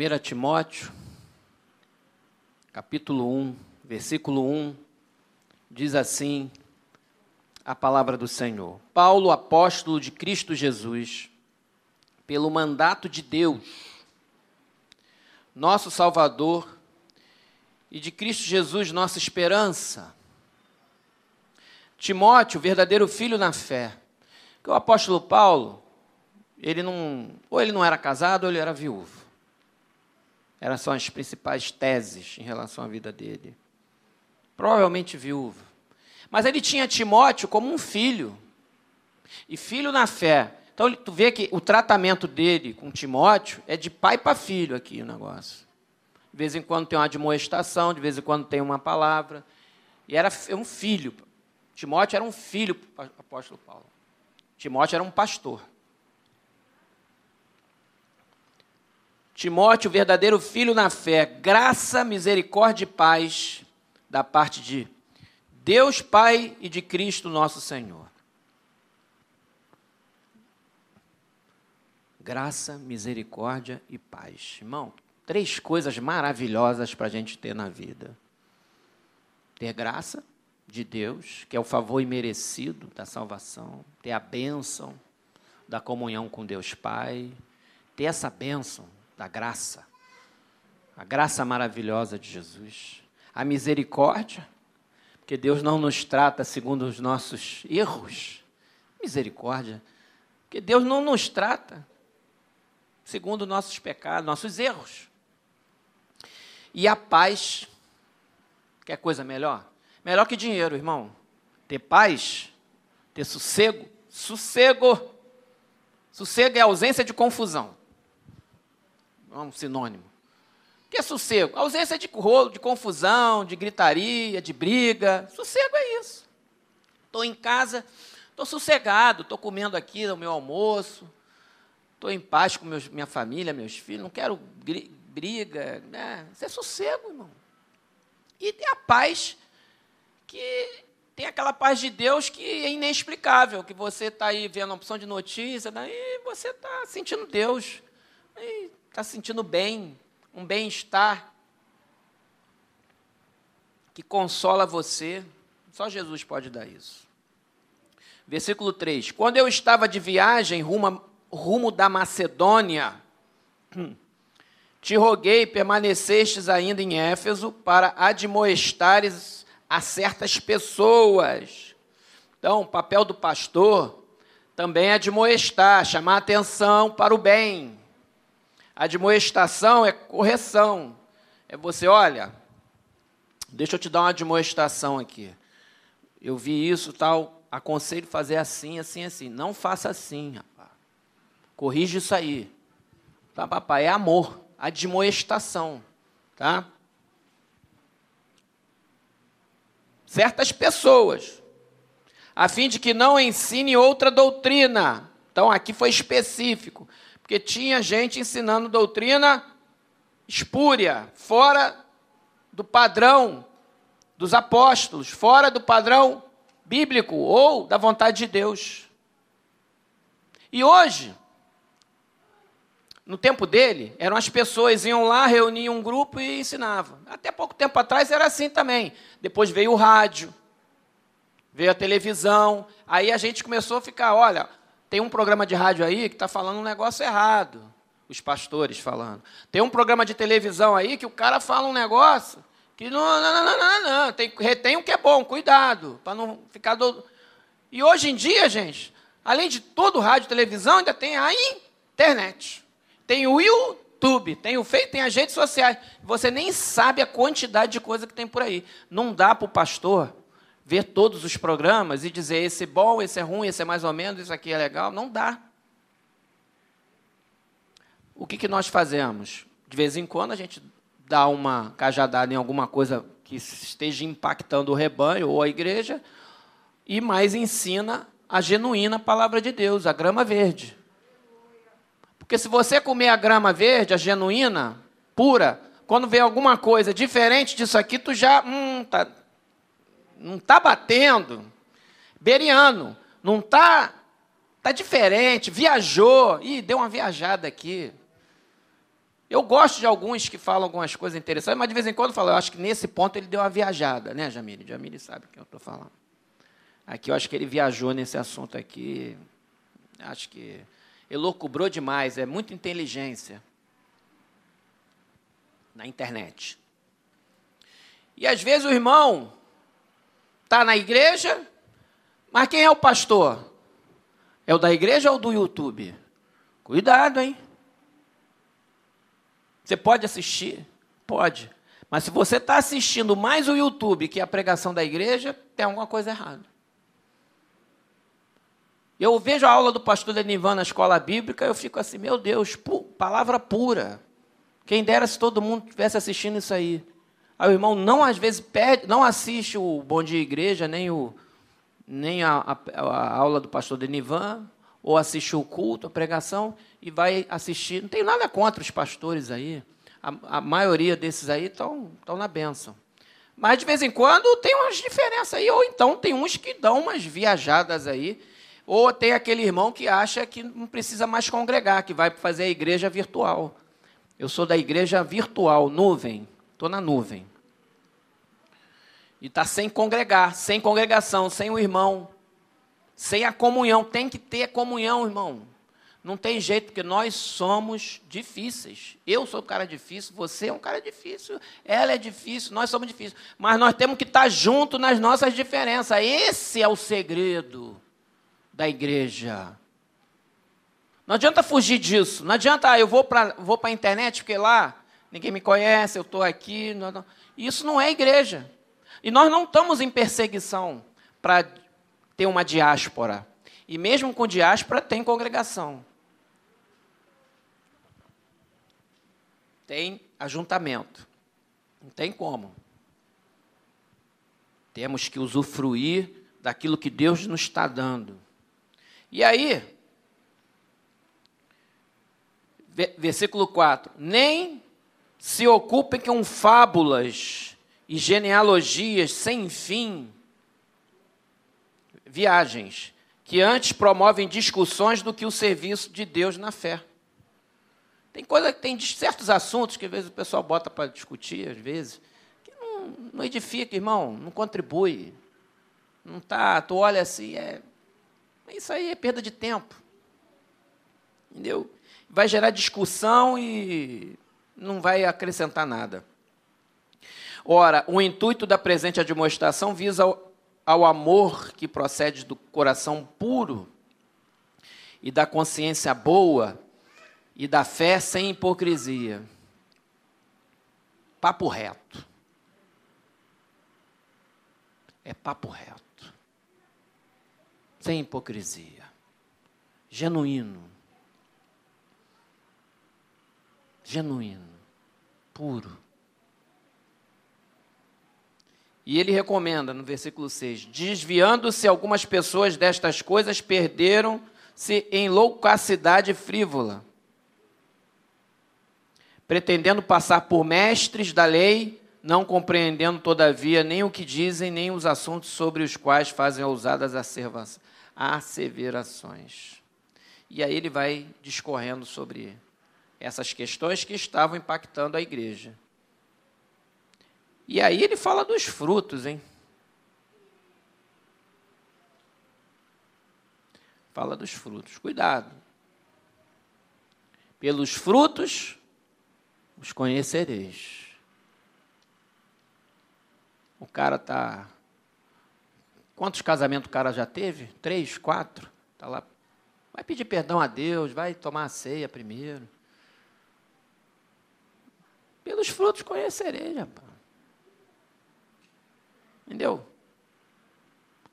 1 Timóteo, capítulo 1, versículo 1, diz assim a palavra do Senhor. Paulo, apóstolo de Cristo Jesus, pelo mandato de Deus, nosso Salvador, e de Cristo Jesus, nossa esperança. Timóteo, verdadeiro filho na fé. Que o apóstolo Paulo, ele não, ou ele não era casado ou ele era viúvo. Eram são as principais teses em relação à vida dele. Provavelmente viúvo. Mas ele tinha Timóteo como um filho. E filho na fé. Então tu vê que o tratamento dele com Timóteo é de pai para filho aqui o negócio. De vez em quando tem uma admoestação, de vez em quando tem uma palavra. E era um filho. Timóteo era um filho do apóstolo Paulo. Timóteo era um pastor. Timóteo, verdadeiro filho na fé, graça, misericórdia e paz da parte de Deus Pai e de Cristo nosso Senhor. Graça, misericórdia e paz. Irmão, três coisas maravilhosas para a gente ter na vida: ter graça de Deus, que é o favor imerecido da salvação, ter a bênção da comunhão com Deus Pai, ter essa bênção da graça, a graça maravilhosa de Jesus, a misericórdia, porque Deus não nos trata segundo os nossos erros, misericórdia, porque Deus não nos trata segundo nossos pecados, nossos erros. E a paz, que é coisa melhor? Melhor que dinheiro, irmão. Ter paz, ter sossego, sossego. Sossego é ausência de confusão é um sinônimo. O que é sossego? ausência de rolo, de confusão, de gritaria, de briga. Sossego é isso. Estou em casa, estou sossegado, estou comendo aqui o meu almoço, estou em paz com meus, minha família, meus filhos, não quero briga. Né? Isso é sossego, irmão. E tem a paz que tem aquela paz de Deus que é inexplicável, que você está aí vendo uma opção de notícia, daí você está sentindo Deus está se sentindo bem, um bem-estar que consola você. Só Jesus pode dar isso. Versículo 3: Quando eu estava de viagem rumo, rumo da Macedônia, te roguei permanecestes ainda em Éfeso para admoestares a certas pessoas. Então, o papel do pastor também é admoestar, chamar atenção para o bem. Admoestação é correção. É você, olha, deixa eu te dar uma admoestação aqui. Eu vi isso, tal, aconselho fazer assim, assim, assim. Não faça assim, rapaz. Corrige isso aí. Tá, papai? É amor, admoestação, tá? Certas pessoas, a fim de que não ensine outra doutrina. Então, aqui foi específico. Porque tinha gente ensinando doutrina espúria, fora do padrão dos apóstolos, fora do padrão bíblico ou da vontade de Deus. E hoje, no tempo dele, eram as pessoas iam lá, reuniam um grupo e ensinavam. Até pouco tempo atrás era assim também. Depois veio o rádio, veio a televisão. Aí a gente começou a ficar, olha, tem um programa de rádio aí que está falando um negócio errado. Os pastores falando. Tem um programa de televisão aí que o cara fala um negócio que não, não, não, não, não, não. Tem, retém o que é bom, cuidado, para não ficar do. E hoje em dia, gente, além de todo rádio e televisão, ainda tem a internet. Tem o YouTube, tem o feito, tem as redes sociais. Você nem sabe a quantidade de coisa que tem por aí. Não dá para o pastor ver todos os programas e dizer esse é bom, esse é ruim, esse é mais ou menos, isso aqui é legal. Não dá. O que, que nós fazemos? De vez em quando a gente dá uma cajadada em alguma coisa que esteja impactando o rebanho ou a igreja e mais ensina a genuína palavra de Deus, a grama verde. Porque se você comer a grama verde, a genuína, pura, quando vê alguma coisa diferente disso aqui, tu já, hum, tá, não está batendo. Beriano, não está. Está diferente, viajou. Ih, deu uma viajada aqui. Eu gosto de alguns que falam algumas coisas interessantes, mas de vez em quando falo, eu acho que nesse ponto ele deu uma viajada, né, Jamile? Jamile sabe o que eu estou falando. Aqui eu acho que ele viajou nesse assunto aqui. Acho que elocubrou demais, é muita inteligência na internet. E às vezes o irmão está na igreja, mas quem é o pastor? É o da igreja ou do YouTube? Cuidado, hein? Você pode assistir? Pode. Mas se você está assistindo mais o YouTube que a pregação da igreja, tem alguma coisa errada. Eu vejo a aula do pastor Denivan na escola bíblica, eu fico assim, meu Deus, palavra pura. Quem dera se todo mundo estivesse assistindo isso aí. Aí o irmão não, às vezes, pede, não assiste o Bom Dia Igreja, nem, o, nem a, a, a aula do pastor Denivan, ou assiste o culto, a pregação, e vai assistir. Não tem nada contra os pastores aí. A, a maioria desses aí estão na bênção. Mas de vez em quando tem umas diferenças aí, ou então tem uns que dão umas viajadas aí, ou tem aquele irmão que acha que não precisa mais congregar, que vai fazer a igreja virtual. Eu sou da igreja virtual, nuvem, estou na nuvem. E está sem congregar, sem congregação, sem o irmão, sem a comunhão. Tem que ter comunhão, irmão. Não tem jeito, porque nós somos difíceis. Eu sou um cara difícil, você é um cara difícil, ela é difícil, nós somos difíceis. Mas nós temos que estar juntos nas nossas diferenças. Esse é o segredo da igreja. Não adianta fugir disso. Não adianta, ah, eu vou para vou a internet, porque lá ninguém me conhece, eu estou aqui. Não, não. Isso não é igreja. E nós não estamos em perseguição para ter uma diáspora. E mesmo com diáspora, tem congregação. tem ajuntamento. Não tem como. Temos que usufruir daquilo que Deus nos está dando. E aí, versículo 4: Nem se ocupem com fábulas e genealogias sem fim, viagens, que antes promovem discussões do que o serviço de Deus na fé. Tem coisa, tem certos assuntos que às vezes o pessoal bota para discutir, às vezes, que não, não edifica, irmão, não contribui. Não tá, tu olha assim, é, isso aí é perda de tempo. Entendeu? Vai gerar discussão e não vai acrescentar nada. Ora, o intuito da presente admoestação visa ao, ao amor que procede do coração puro e da consciência boa e da fé sem hipocrisia. Papo reto. É papo reto. Sem hipocrisia. Genuíno. Genuíno. Puro. E ele recomenda no versículo 6: Desviando-se algumas pessoas destas coisas, perderam-se em loucacidade frívola pretendendo passar por mestres da lei, não compreendendo, todavia, nem o que dizem, nem os assuntos sobre os quais fazem ousadas asseverações. E aí ele vai discorrendo sobre essas questões que estavam impactando a igreja. E aí ele fala dos frutos, hein? Fala dos frutos. Cuidado. Pelos frutos os conhecereis. O cara tá. Quantos casamentos o cara já teve? Três, quatro? Tá lá. Vai pedir perdão a Deus, vai tomar a ceia primeiro. Pelos frutos conhecereis, rapaz. Entendeu?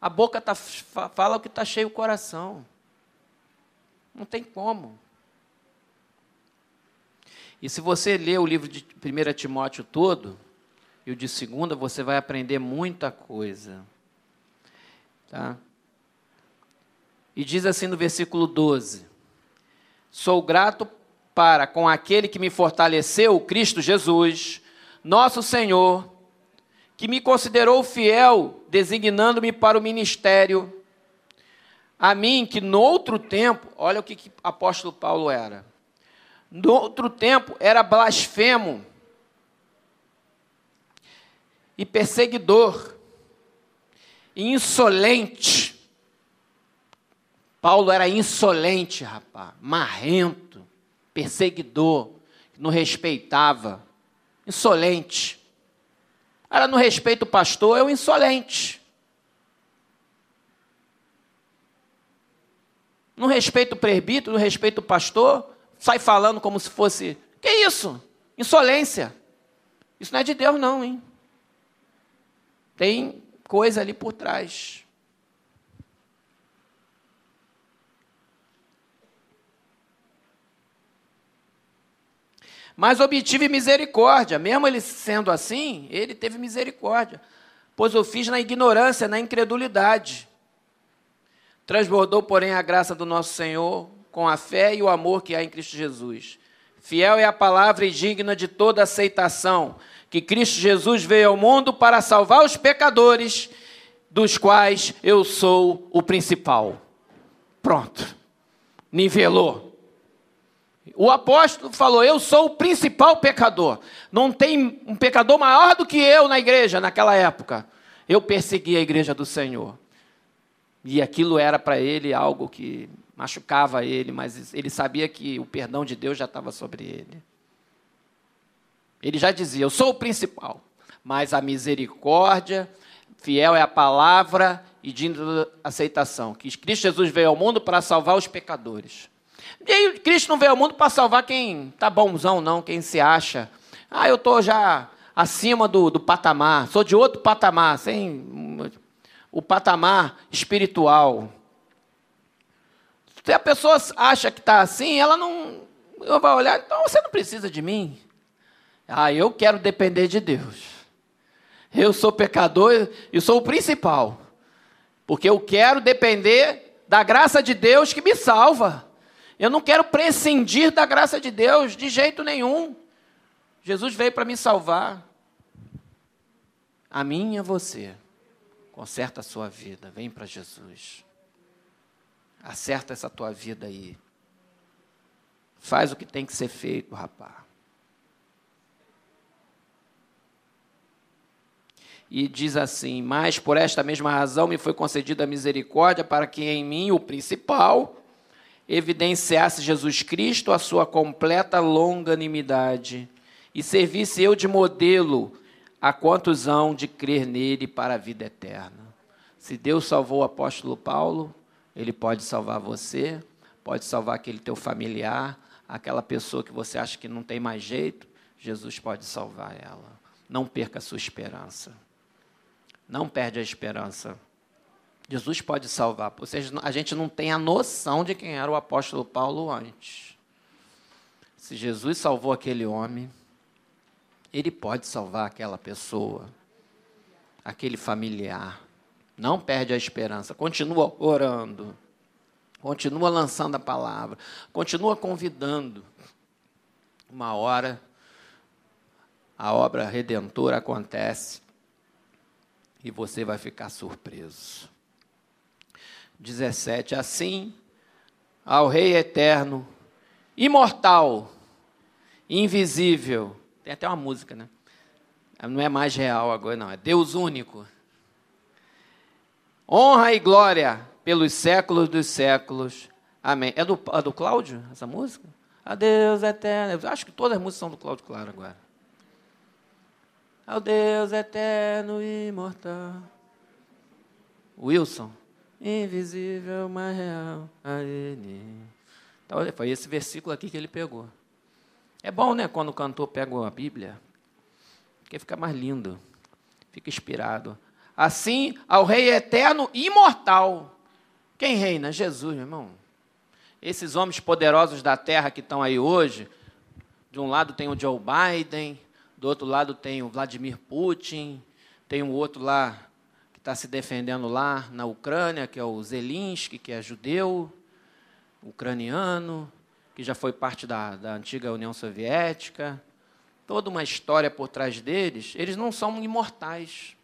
A boca tá, fala o que está cheio o coração. Não tem como. E se você ler o livro de 1 Timóteo todo, e o de segunda, você vai aprender muita coisa. Tá? E diz assim no versículo 12: Sou grato para com aquele que me fortaleceu, Cristo Jesus, nosso Senhor, que me considerou fiel, designando-me para o ministério. A mim, que no outro tempo, olha o que, que apóstolo Paulo era No outro tempo era blasfemo e perseguidor, e insolente. Paulo era insolente, rapaz, marrento, perseguidor, não respeitava, insolente. Ela não respeita o pastor, é o insolente. Não respeita o presbítero, não respeita o pastor, sai falando como se fosse. Que isso? Insolência. Isso não é de Deus, não, hein? Tem coisa ali por trás. Mas obtive misericórdia, mesmo ele sendo assim, ele teve misericórdia, pois o fiz na ignorância, na incredulidade. Transbordou, porém, a graça do nosso Senhor com a fé e o amor que há em Cristo Jesus. Fiel é a palavra e digna de toda aceitação, que Cristo Jesus veio ao mundo para salvar os pecadores, dos quais eu sou o principal. Pronto. Nivelou. O apóstolo falou: Eu sou o principal pecador. Não tem um pecador maior do que eu na igreja naquela época. Eu persegui a igreja do Senhor. E aquilo era para ele algo que machucava ele, mas ele sabia que o perdão de Deus já estava sobre ele. Ele já dizia: Eu sou o principal, mas a misericórdia, fiel é a palavra e de aceitação. Que Cristo Jesus veio ao mundo para salvar os pecadores. E aí, Cristo não veio ao mundo para salvar quem está bonzão, não, quem se acha. Ah, eu estou já acima do, do patamar, sou de outro patamar, sem o patamar espiritual. Se a pessoa acha que está assim, ela não. Eu vai olhar, então você não precisa de mim. Ah, eu quero depender de Deus. Eu sou pecador e sou o principal. Porque eu quero depender da graça de Deus que me salva. Eu não quero prescindir da graça de Deus de jeito nenhum. Jesus veio para me salvar. A mim e a você. Conserta a sua vida, vem para Jesus. Acerta essa tua vida aí. Faz o que tem que ser feito, rapaz. E diz assim: Mas por esta mesma razão me foi concedida a misericórdia, para que em mim, o principal, evidenciasse Jesus Cristo a sua completa longanimidade, e servisse eu de modelo a quantos hão de crer nele para a vida eterna. Se Deus salvou o apóstolo Paulo, ele pode salvar você, pode salvar aquele teu familiar, aquela pessoa que você acha que não tem mais jeito, Jesus pode salvar ela. Não perca a sua esperança. Não perde a esperança. Jesus pode salvar. Ou seja, a gente não tem a noção de quem era o apóstolo Paulo antes. Se Jesus salvou aquele homem, ele pode salvar aquela pessoa, aquele familiar. Não perde a esperança, continua orando, continua lançando a palavra, continua convidando. Uma hora a obra redentora acontece e você vai ficar surpreso. 17. Assim, ao Rei eterno, imortal, invisível, tem até uma música, né? Não é mais real agora, não. É Deus único. Honra e glória pelos séculos dos séculos. Amém. É do, é do Cláudio, essa música? A Deus eterno. Eu acho que todas as músicas são do Cláudio Claro agora. Ao Deus eterno e imortal. Wilson. Invisível, mas real a Ele. Então, foi esse versículo aqui que ele pegou. É bom, né, quando o cantor pega a Bíblia, porque fica mais lindo, fica inspirado. Assim, ao Rei eterno imortal. Quem reina? Jesus, meu irmão. Esses homens poderosos da terra que estão aí hoje, de um lado tem o Joe Biden, do outro lado tem o Vladimir Putin, tem um outro lá está se defendendo lá na Ucrânia, que é o Zelensky, que é judeu, ucraniano que já foi parte da, da antiga União Soviética, toda uma história por trás deles, eles não são imortais,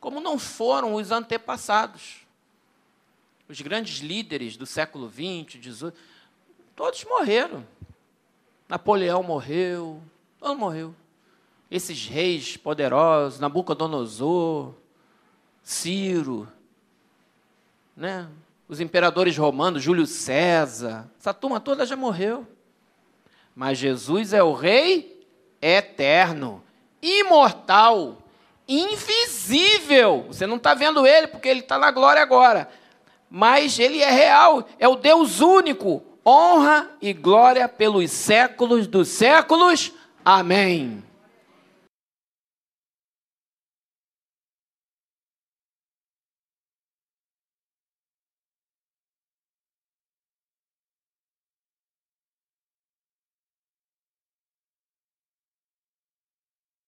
como não foram os antepassados. Os grandes líderes do século XX, XVIII, todos morreram. Napoleão morreu, todo morreu. Esses reis poderosos, Nabucodonosor, Ciro, né? os imperadores romanos, Júlio César, essa turma toda já morreu. Mas Jesus é o Rei eterno, imortal, invisível. Você não está vendo ele porque ele está na glória agora. Mas ele é real, é o Deus único. Honra e glória pelos séculos dos séculos. Amém.